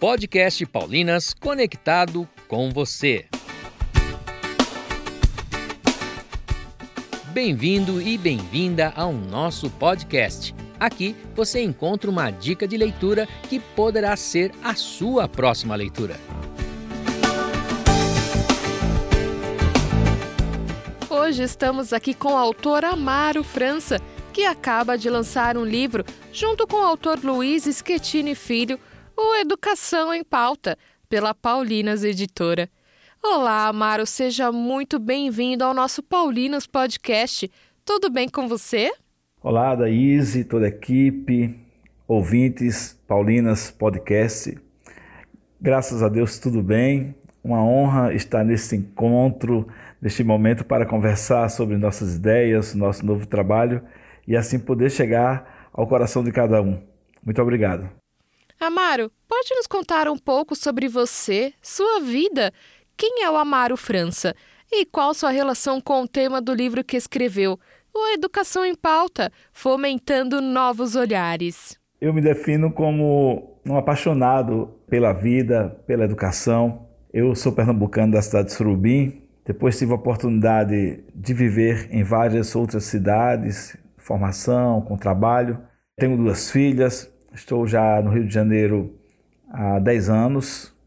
podcast Paulinas conectado com você. Bem-vindo e bem-vinda ao nosso podcast. Aqui você encontra uma dica de leitura que poderá ser a sua próxima leitura. Hoje estamos aqui com o autor Amaro França, que acaba de lançar um livro junto com o autor Luiz Schettini Filho, o Educação em Pauta, pela Paulinas Editora. Olá, Amaro, seja muito bem-vindo ao nosso Paulinas Podcast. Tudo bem com você? Olá, Daíse, toda a equipe, ouvintes, Paulinas Podcast. Graças a Deus, tudo bem. Uma honra estar nesse encontro, neste momento, para conversar sobre nossas ideias, nosso novo trabalho e assim poder chegar ao coração de cada um. Muito obrigado. Amaro, pode nos contar um pouco sobre você, sua vida quem é o Amaro França? E qual sua relação com o tema do livro que escreveu, o Educação em Pauta, fomentando novos olhares? Eu me defino como um apaixonado pela vida, pela educação. Eu sou pernambucano da cidade de Surubim. Depois tive a oportunidade de viver em várias outras cidades, formação, com trabalho. Tenho duas filhas. Estou já no Rio de Janeiro há 10 anos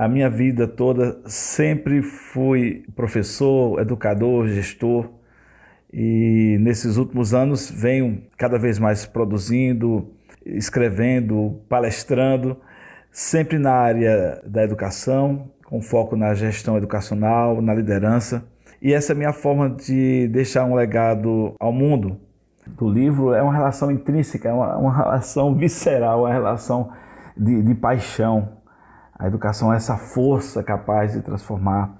a minha vida toda sempre fui professor, educador, gestor e nesses últimos anos venho cada vez mais produzindo, escrevendo, palestrando, sempre na área da educação, com foco na gestão educacional, na liderança. E essa é a minha forma de deixar um legado ao mundo. Do livro é uma relação intrínseca, é uma, uma relação visceral, uma relação de, de paixão a educação é essa força capaz de transformar.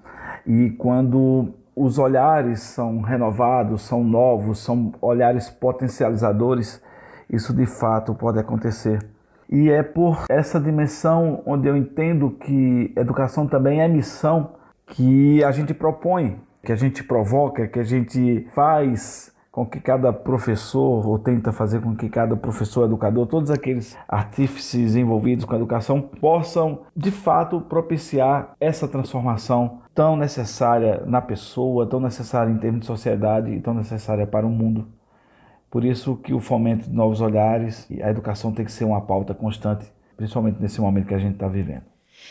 E quando os olhares são renovados, são novos, são olhares potencializadores, isso de fato pode acontecer. E é por essa dimensão onde eu entendo que educação também é missão que a gente propõe, que a gente provoca, que a gente faz com que cada professor, ou tenta fazer com que cada professor, educador, todos aqueles artífices envolvidos com a educação possam, de fato, propiciar essa transformação tão necessária na pessoa, tão necessária em termos de sociedade e tão necessária para o mundo. Por isso que o fomento de novos olhares e a educação tem que ser uma pauta constante, principalmente nesse momento que a gente está vivendo.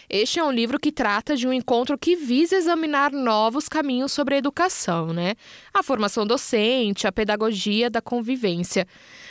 Este é um livro que trata de um encontro que visa examinar novos caminhos sobre a educação, né? A formação docente, a pedagogia da convivência.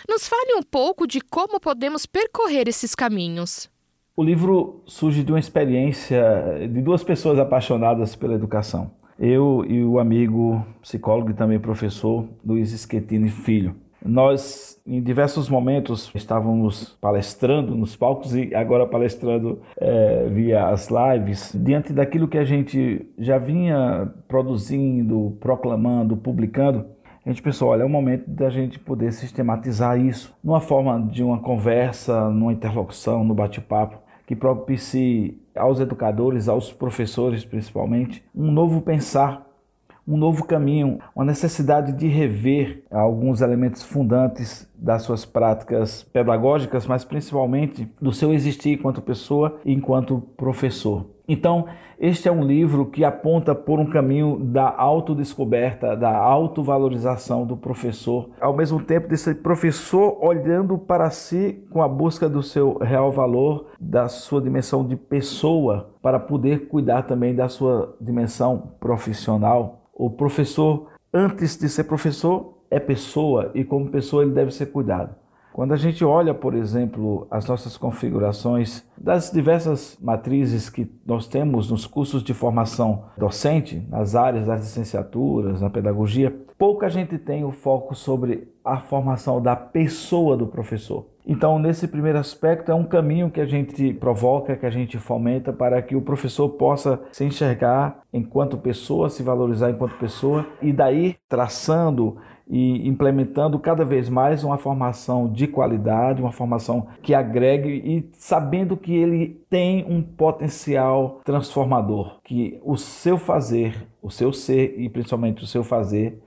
Nos fale um pouco de como podemos percorrer esses caminhos. O livro surge de uma experiência de duas pessoas apaixonadas pela educação. Eu e o amigo psicólogo e também professor Luiz Schettini Filho. Nós, em diversos momentos, estávamos palestrando nos palcos e agora palestrando é, via as lives, diante daquilo que a gente já vinha produzindo, proclamando, publicando. A gente pensou, olha, é o momento da gente poder sistematizar isso numa forma de uma conversa, numa interlocução, no bate-papo, que propicie aos educadores, aos professores principalmente, um novo pensar um novo caminho, uma necessidade de rever alguns elementos fundantes das suas práticas pedagógicas, mas principalmente do seu existir enquanto pessoa e enquanto professor. Então, este é um livro que aponta por um caminho da autodescoberta, da autovalorização do professor, ao mesmo tempo desse professor olhando para si com a busca do seu real valor, da sua dimensão de pessoa, para poder cuidar também da sua dimensão profissional. O professor, antes de ser professor, é pessoa e como pessoa ele deve ser cuidado. Quando a gente olha, por exemplo, as nossas configurações das diversas matrizes que nós temos nos cursos de formação docente, nas áreas das licenciaturas, na pedagogia, pouca gente tem o foco sobre a formação da pessoa do professor. Então, nesse primeiro aspecto, é um caminho que a gente provoca, que a gente fomenta para que o professor possa se enxergar enquanto pessoa, se valorizar enquanto pessoa e daí traçando e implementando cada vez mais uma formação de qualidade, uma formação que agregue e sabendo que ele tem um potencial transformador, que o seu fazer, o seu ser e principalmente o seu fazer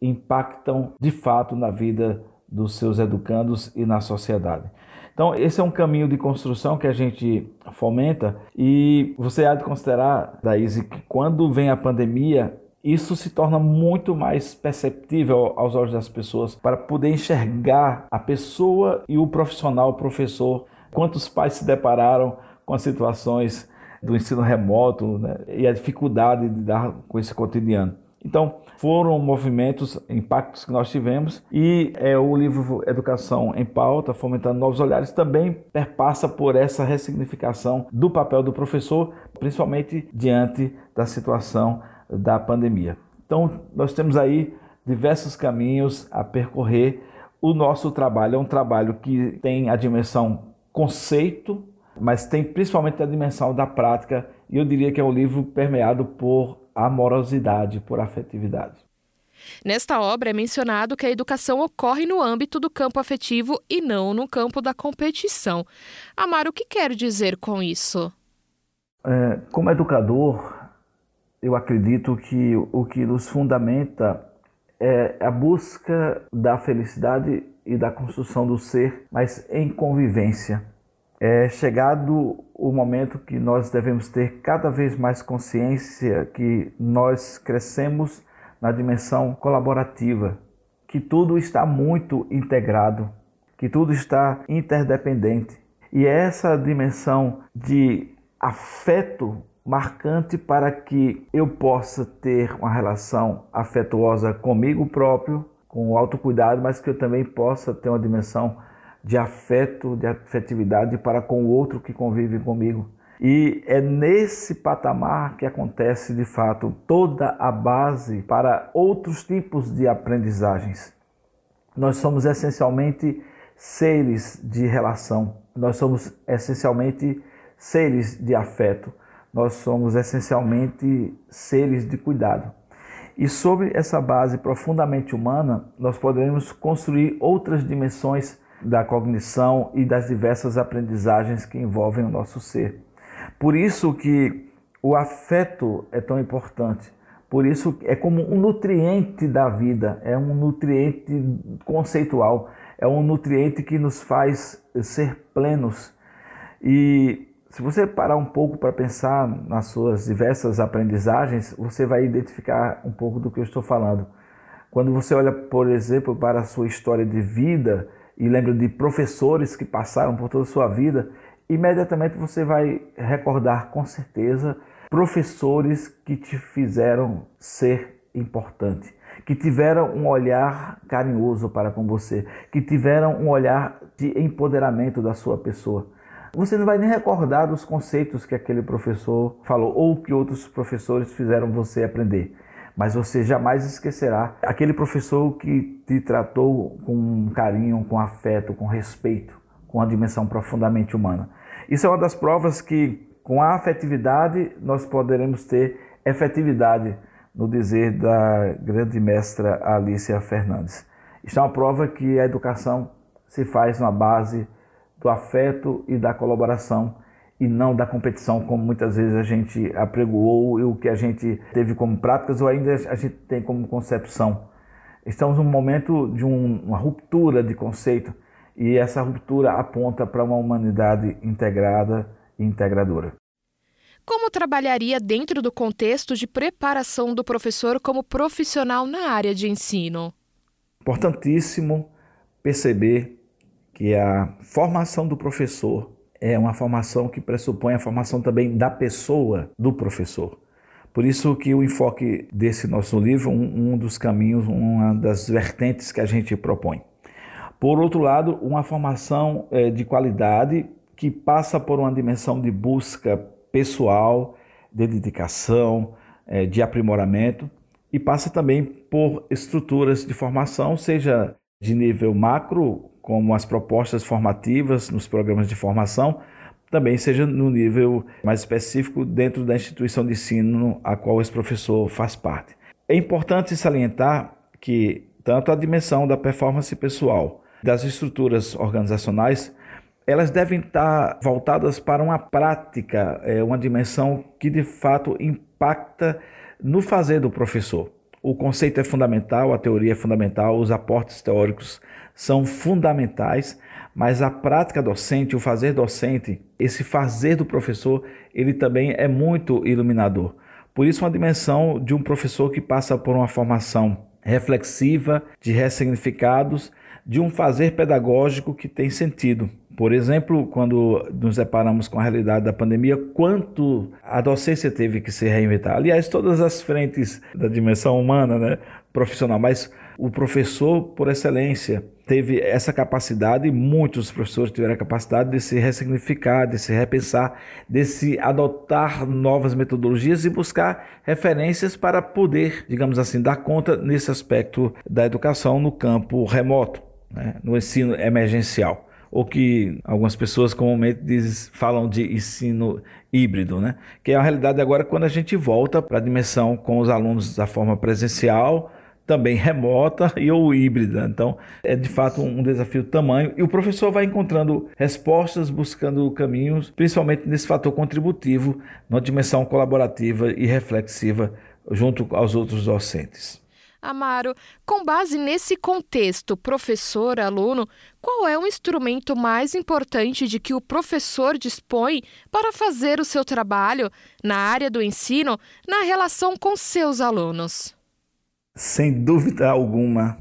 impactam de fato na vida dos seus educandos e na sociedade. Então, esse é um caminho de construção que a gente fomenta e você há de considerar, Daíse, que quando vem a pandemia, isso se torna muito mais perceptível aos olhos das pessoas para poder enxergar a pessoa e o profissional, o professor. Quantos pais se depararam com as situações do ensino remoto né, e a dificuldade de dar com esse cotidiano. Então, foram movimentos, impactos que nós tivemos e é, o livro Educação em Pauta, Fomentando Novos Olhares, também perpassa por essa ressignificação do papel do professor, principalmente diante da situação da pandemia. Então, nós temos aí diversos caminhos a percorrer. O nosso trabalho é um trabalho que tem a dimensão conceito, mas tem principalmente a dimensão da prática, e eu diria que é um livro permeado por amorosidade, por afetividade. Nesta obra é mencionado que a educação ocorre no âmbito do campo afetivo e não no campo da competição. Amar, o que quer dizer com isso? É, como educador, eu acredito que o que nos fundamenta é a busca da felicidade e da construção do ser, mas em convivência. É chegado o momento que nós devemos ter cada vez mais consciência que nós crescemos na dimensão colaborativa, que tudo está muito integrado, que tudo está interdependente. E é essa dimensão de afeto marcante para que eu possa ter uma relação afetuosa comigo próprio, com o autocuidado, mas que eu também possa ter uma dimensão de afeto, de afetividade para com o outro que convive comigo. E é nesse patamar que acontece de fato toda a base para outros tipos de aprendizagens. Nós somos essencialmente seres de relação, nós somos essencialmente seres de afeto nós somos essencialmente seres de cuidado. E sobre essa base profundamente humana, nós poderemos construir outras dimensões da cognição e das diversas aprendizagens que envolvem o nosso ser. Por isso que o afeto é tão importante. Por isso é como um nutriente da vida, é um nutriente conceitual, é um nutriente que nos faz ser plenos. E se você parar um pouco para pensar nas suas diversas aprendizagens, você vai identificar um pouco do que eu estou falando. Quando você olha, por exemplo, para a sua história de vida e lembra de professores que passaram por toda a sua vida, imediatamente você vai recordar com certeza professores que te fizeram ser importante, que tiveram um olhar carinhoso para com você, que tiveram um olhar de empoderamento da sua pessoa. Você não vai nem recordar dos conceitos que aquele professor falou ou que outros professores fizeram você aprender. Mas você jamais esquecerá aquele professor que te tratou com carinho, com afeto, com respeito, com uma dimensão profundamente humana. Isso é uma das provas que, com a afetividade, nós poderemos ter efetividade, no dizer da grande mestra Alicia Fernandes. Isso é uma prova que a educação se faz na base do afeto e da colaboração e não da competição, como muitas vezes a gente apregoou e o que a gente teve como práticas ou ainda a gente tem como concepção. Estamos num momento de um, uma ruptura de conceito e essa ruptura aponta para uma humanidade integrada e integradora. Como trabalharia dentro do contexto de preparação do professor como profissional na área de ensino? Importantíssimo perceber que a formação do professor é uma formação que pressupõe a formação também da pessoa do professor. Por isso que o enfoque desse nosso livro, um, um dos caminhos, uma das vertentes que a gente propõe. Por outro lado, uma formação é, de qualidade que passa por uma dimensão de busca pessoal, de dedicação, é, de aprimoramento e passa também por estruturas de formação, seja de nível macro como as propostas formativas nos programas de formação, também seja no nível mais específico dentro da instituição de ensino a qual esse professor faz parte. É importante salientar que tanto a dimensão da performance pessoal, das estruturas organizacionais, elas devem estar voltadas para uma prática, é, uma dimensão que de fato impacta no fazer do professor. O conceito é fundamental, a teoria é fundamental, os aportes teóricos são fundamentais, mas a prática docente, o fazer docente, esse fazer do professor, ele também é muito iluminador. Por isso, uma dimensão de um professor que passa por uma formação reflexiva, de ressignificados, de um fazer pedagógico que tem sentido. Por exemplo, quando nos deparamos com a realidade da pandemia, quanto a docência teve que se reinventar. Aliás, todas as frentes da dimensão humana, né, profissional, mas o professor, por excelência, teve essa capacidade, e muitos professores tiveram a capacidade de se ressignificar, de se repensar, de se adotar novas metodologias e buscar referências para poder, digamos assim, dar conta nesse aspecto da educação no campo remoto, né, no ensino emergencial ou que algumas pessoas comumente diz, falam de ensino híbrido, né? que é a realidade agora quando a gente volta para a dimensão com os alunos da forma presencial, também remota e ou híbrida. Então, é de fato um desafio tamanho e o professor vai encontrando respostas, buscando caminhos, principalmente nesse fator contributivo, na dimensão colaborativa e reflexiva junto aos outros docentes. Amaro, com base nesse contexto, professor, aluno, qual é o instrumento mais importante de que o professor dispõe para fazer o seu trabalho na área do ensino na relação com seus alunos? Sem dúvida alguma,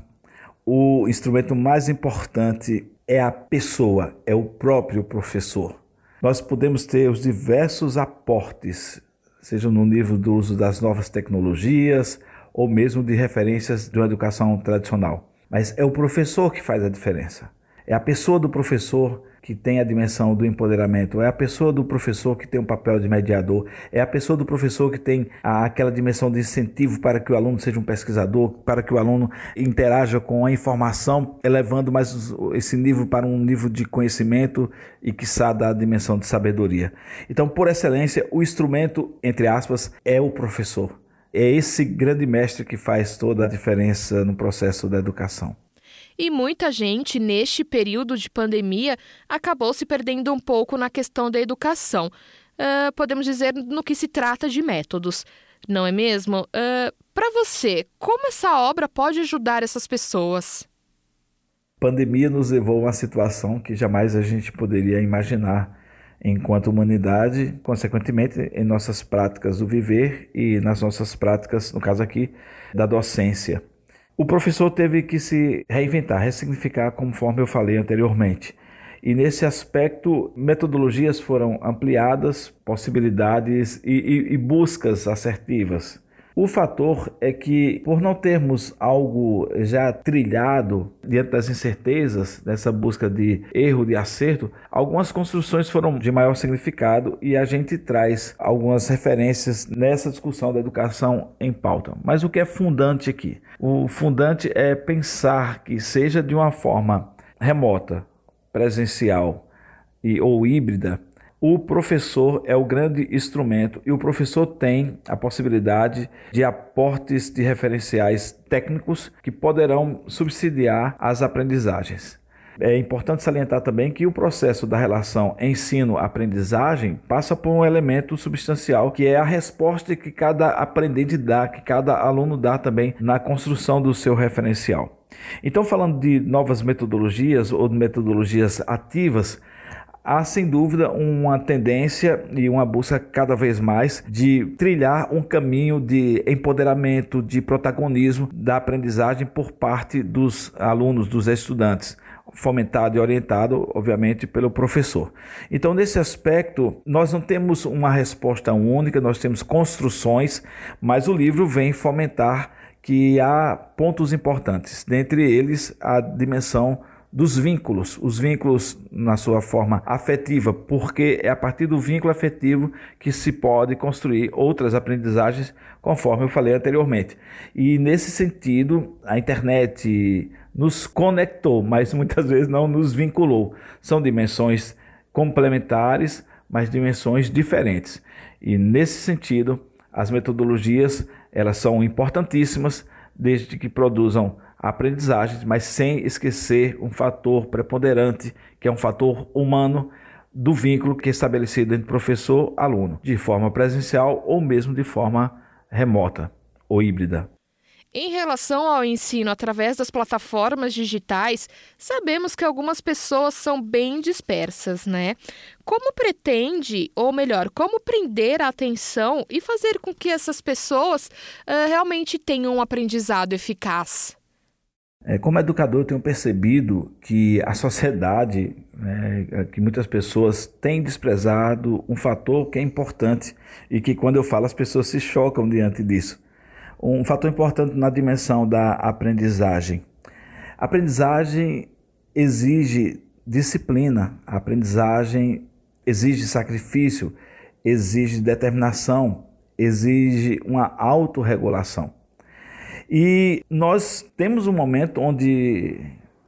o instrumento mais importante é a pessoa, é o próprio professor. Nós podemos ter os diversos aportes, seja no nível do uso das novas tecnologias, ou mesmo de referências de uma educação tradicional. Mas é o professor que faz a diferença. É a pessoa do professor que tem a dimensão do empoderamento, é a pessoa do professor que tem um papel de mediador, é a pessoa do professor que tem aquela dimensão de incentivo para que o aluno seja um pesquisador, para que o aluno interaja com a informação, elevando mais esse nível para um nível de conhecimento e que da dimensão de sabedoria. Então, por excelência, o instrumento, entre aspas, é o professor. É esse grande mestre que faz toda a diferença no processo da educação. E muita gente, neste período de pandemia, acabou se perdendo um pouco na questão da educação. Uh, podemos dizer no que se trata de métodos, não é mesmo? Uh, Para você, como essa obra pode ajudar essas pessoas? pandemia nos levou a uma situação que jamais a gente poderia imaginar enquanto humanidade, consequentemente, em nossas práticas do viver e nas nossas práticas, no caso aqui, da docência. O professor teve que se reinventar, ressignificar, conforme eu falei anteriormente. E nesse aspecto, metodologias foram ampliadas, possibilidades e, e, e buscas assertivas. O fator é que, por não termos algo já trilhado diante das incertezas, dessa busca de erro, de acerto, algumas construções foram de maior significado e a gente traz algumas referências nessa discussão da educação em pauta. Mas o que é fundante aqui? O fundante é pensar que, seja de uma forma remota, presencial e, ou híbrida, o professor é o grande instrumento e o professor tem a possibilidade de aportes de referenciais técnicos que poderão subsidiar as aprendizagens. É importante salientar também que o processo da relação ensino-aprendizagem passa por um elemento substancial, que é a resposta que cada aprendente dá, que cada aluno dá também na construção do seu referencial. Então, falando de novas metodologias ou de metodologias ativas, há sem dúvida uma tendência e uma busca cada vez mais de trilhar um caminho de empoderamento, de protagonismo da aprendizagem por parte dos alunos, dos estudantes fomentado e orientado, obviamente, pelo professor. Então, nesse aspecto, nós não temos uma resposta única, nós temos construções, mas o livro vem fomentar que há pontos importantes, dentre eles a dimensão dos vínculos, os vínculos na sua forma afetiva, porque é a partir do vínculo afetivo que se pode construir outras aprendizagens, conforme eu falei anteriormente. E nesse sentido, a internet nos conectou, mas muitas vezes não nos vinculou. São dimensões complementares, mas dimensões diferentes. E nesse sentido, as metodologias, elas são importantíssimas desde que produzam aprendizagens, mas sem esquecer um fator preponderante, que é um fator humano do vínculo que é estabelecido entre professor aluno, de forma presencial ou mesmo de forma remota ou híbrida. Em relação ao ensino através das plataformas digitais, sabemos que algumas pessoas são bem dispersas, né? Como pretende, ou melhor, como prender a atenção e fazer com que essas pessoas uh, realmente tenham um aprendizado eficaz? É, como educador, eu tenho percebido que a sociedade, né, que muitas pessoas têm desprezado um fator que é importante e que, quando eu falo, as pessoas se chocam diante disso um fator importante na dimensão da aprendizagem. A aprendizagem exige disciplina, a aprendizagem exige sacrifício, exige determinação, exige uma autorregulação. E nós temos um momento onde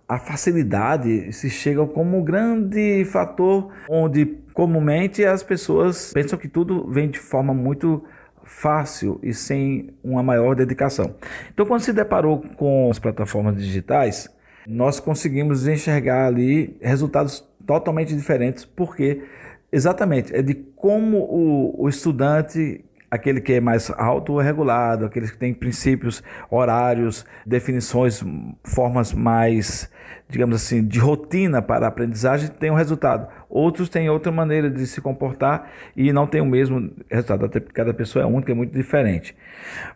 a facilidade se chega como um grande fator onde comumente as pessoas pensam que tudo vem de forma muito fácil e sem uma maior dedicação. Então, quando se deparou com as plataformas digitais, nós conseguimos enxergar ali resultados totalmente diferentes, porque exatamente é de como o, o estudante aquele que é mais autorregulado, aquele que tem princípios, horários, definições, formas mais, digamos assim, de rotina para a aprendizagem, tem um resultado. Outros têm outra maneira de se comportar e não tem o mesmo resultado, até porque cada pessoa é única, é muito diferente.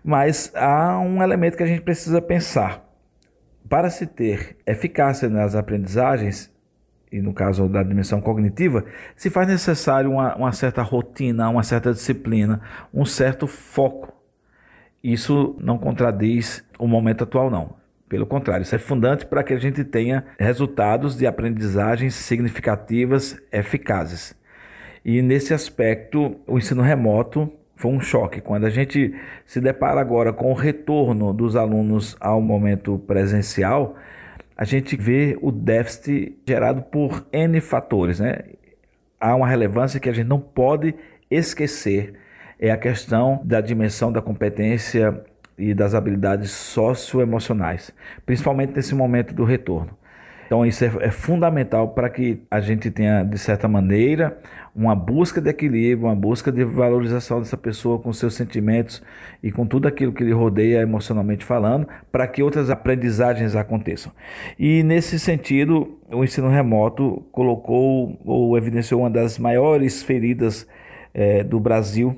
Mas há um elemento que a gente precisa pensar. Para se ter eficácia nas aprendizagens, e no caso da dimensão cognitiva, se faz necessário uma, uma certa rotina, uma certa disciplina, um certo foco. Isso não contradiz o momento atual, não. Pelo contrário, isso é fundante para que a gente tenha resultados de aprendizagens significativas, eficazes. E nesse aspecto, o ensino remoto foi um choque. Quando a gente se depara agora com o retorno dos alunos ao momento presencial, a gente vê o déficit gerado por N fatores. Né? Há uma relevância que a gente não pode esquecer, é a questão da dimensão da competência e das habilidades socioemocionais, principalmente nesse momento do retorno. Então, isso é, é fundamental para que a gente tenha, de certa maneira, uma busca de equilíbrio, uma busca de valorização dessa pessoa com seus sentimentos e com tudo aquilo que lhe rodeia emocionalmente falando, para que outras aprendizagens aconteçam. E nesse sentido, o ensino remoto colocou ou evidenciou uma das maiores feridas é, do Brasil,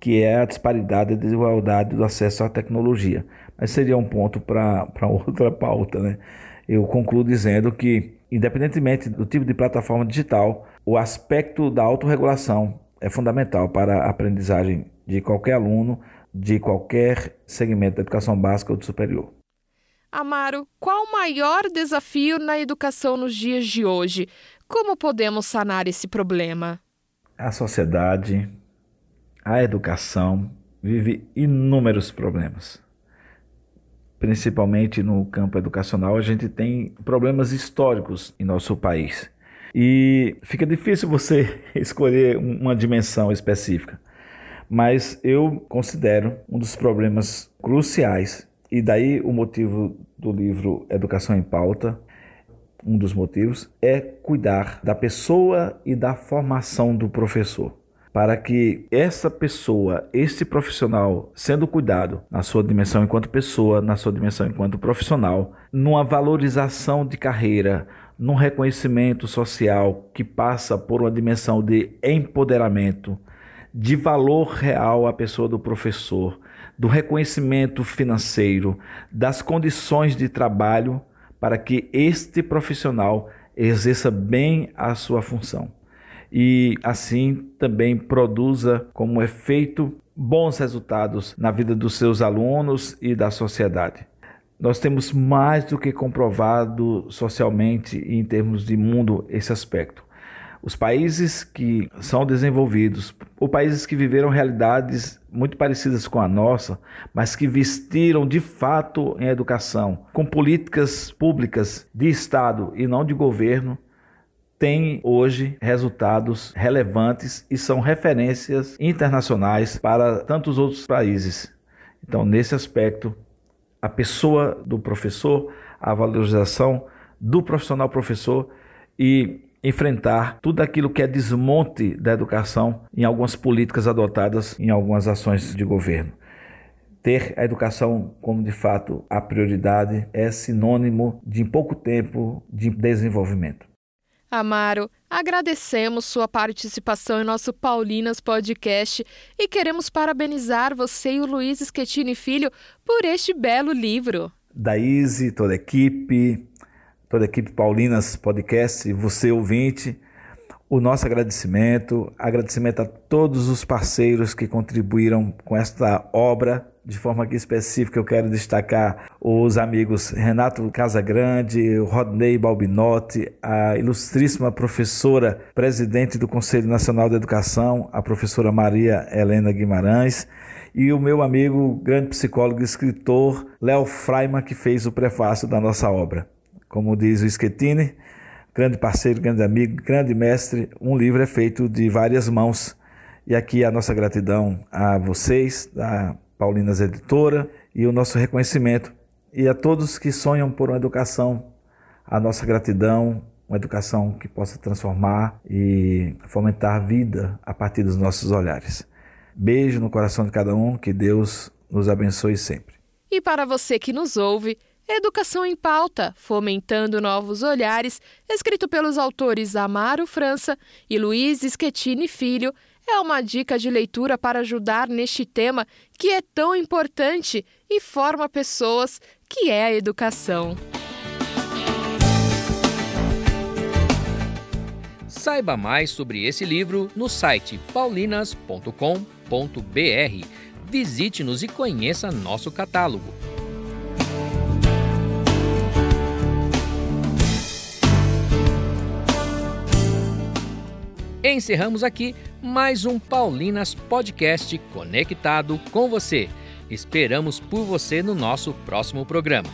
que é a disparidade e desigualdade do acesso à tecnologia. Mas seria um ponto para outra pauta, né? eu concluo dizendo que, independentemente do tipo de plataforma digital, o aspecto da autorregulação é fundamental para a aprendizagem de qualquer aluno, de qualquer segmento da educação básica ou do superior. Amaro, qual o maior desafio na educação nos dias de hoje? Como podemos sanar esse problema? A sociedade, a educação vive inúmeros problemas principalmente no campo educacional, a gente tem problemas históricos em nosso país. E fica difícil você escolher uma dimensão específica. Mas eu considero um dos problemas cruciais, e daí o motivo do livro Educação em Pauta, um dos motivos, é cuidar da pessoa e da formação do professor para que essa pessoa, este profissional, sendo cuidado na sua dimensão enquanto pessoa, na sua dimensão enquanto profissional, numa valorização de carreira, num reconhecimento social que passa por uma dimensão de empoderamento, de valor real à pessoa do professor, do reconhecimento financeiro, das condições de trabalho para que este profissional exerça bem a sua função e assim também produza como efeito bons resultados na vida dos seus alunos e da sociedade. Nós temos mais do que comprovado socialmente e em termos de mundo esse aspecto. Os países que são desenvolvidos, ou países que viveram realidades muito parecidas com a nossa, mas que vestiram de fato em educação, com políticas públicas de Estado e não de governo, têm hoje resultados relevantes e são referências internacionais para tantos outros países. Então, nesse aspecto, a pessoa do professor, a valorização do profissional professor e enfrentar tudo aquilo que é desmonte da educação em algumas políticas adotadas em algumas ações de governo. ter a educação como de fato a prioridade é sinônimo de pouco tempo de desenvolvimento. Amaro, agradecemos sua participação em nosso Paulinas Podcast e queremos parabenizar você e o Luiz Schettini Filho por este belo livro. Da Izzy, toda a equipe, toda a equipe Paulinas Podcast, você ouvinte, o nosso agradecimento, agradecimento a todos os parceiros que contribuíram com esta obra. De forma específica, eu quero destacar os amigos Renato Casagrande, Rodney Balbinotti, a ilustríssima professora, presidente do Conselho Nacional de Educação, a professora Maria Helena Guimarães, e o meu amigo, grande psicólogo e escritor, Léo Freiman, que fez o prefácio da nossa obra. Como diz o Schettini, grande parceiro, grande amigo, grande mestre. Um livro é feito de várias mãos. E aqui a nossa gratidão a vocês, da Paulinas Editora, e o nosso reconhecimento. E a todos que sonham por uma educação, a nossa gratidão, uma educação que possa transformar e fomentar a vida a partir dos nossos olhares. Beijo no coração de cada um, que Deus nos abençoe sempre. E para você que nos ouve, Educação em Pauta, Fomentando Novos Olhares, escrito pelos autores Amaro França e Luiz Schettini Filho, é uma dica de leitura para ajudar neste tema que é tão importante e forma pessoas, que é a educação. Saiba mais sobre esse livro no site paulinas.com.br. Visite-nos e conheça nosso catálogo. Encerramos aqui mais um Paulinas Podcast conectado com você. Esperamos por você no nosso próximo programa.